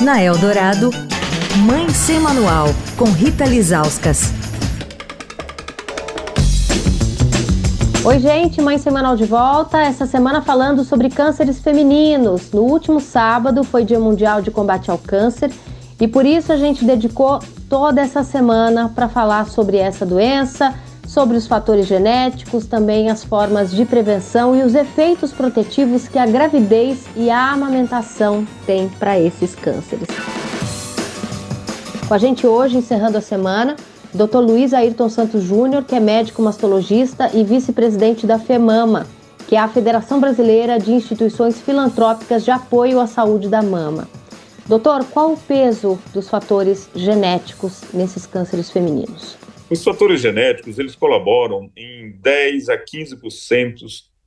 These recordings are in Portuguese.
Na Eldorado, Mãe Sem Manual, com Rita Lizauskas. Oi, gente, Mãe Semanal de volta. Essa semana falando sobre cânceres femininos. No último sábado foi Dia Mundial de Combate ao Câncer e por isso a gente dedicou toda essa semana para falar sobre essa doença, sobre os fatores genéticos, também as formas de prevenção e os efeitos protetivos que a gravidez e a amamentação têm para esses cânceres. Com a gente hoje, encerrando a semana, Dr. Luiz Ayrton Santos Júnior, que é médico mastologista e vice-presidente da FEMAMA, que é a Federação Brasileira de Instituições Filantrópicas de Apoio à Saúde da Mama. Doutor, qual o peso dos fatores genéticos nesses cânceres femininos? Os fatores genéticos, eles colaboram em 10 a 15%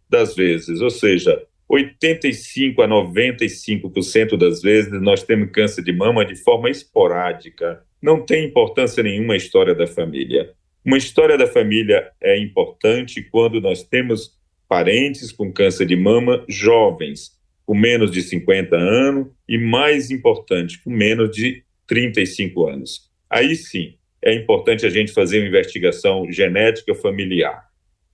das vezes, ou seja, 85 a 95% das vezes nós temos câncer de mama de forma esporádica. Não tem importância nenhuma a história da família. Uma história da família é importante quando nós temos parentes com câncer de mama jovens, com menos de 50 anos, e mais importante, com menos de 35 anos. Aí sim, é importante a gente fazer uma investigação genética familiar.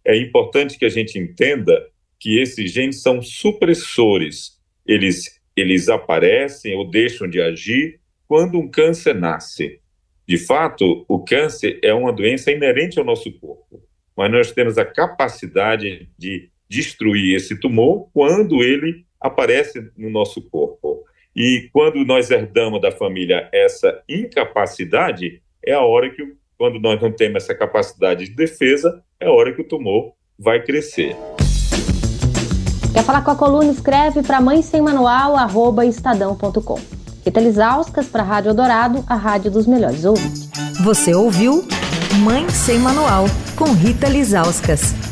É importante que a gente entenda que esses genes são supressores. Eles, eles aparecem ou deixam de agir quando um câncer nasce. De fato, o câncer é uma doença inerente ao nosso corpo, mas nós temos a capacidade de destruir esse tumor quando ele aparece no nosso corpo. E quando nós herdamos da família essa incapacidade, é a hora que, quando nós não temos essa capacidade de defesa, é a hora que o tumor vai crescer. Quer falar com a coluna? Escreve para mãe sem manual, arroba estadão.com. Rita Lisauskas para a Rádio Dourado, a rádio dos melhores ouvintes. Você ouviu Mãe Sem Manual, com Rita Lisauskas.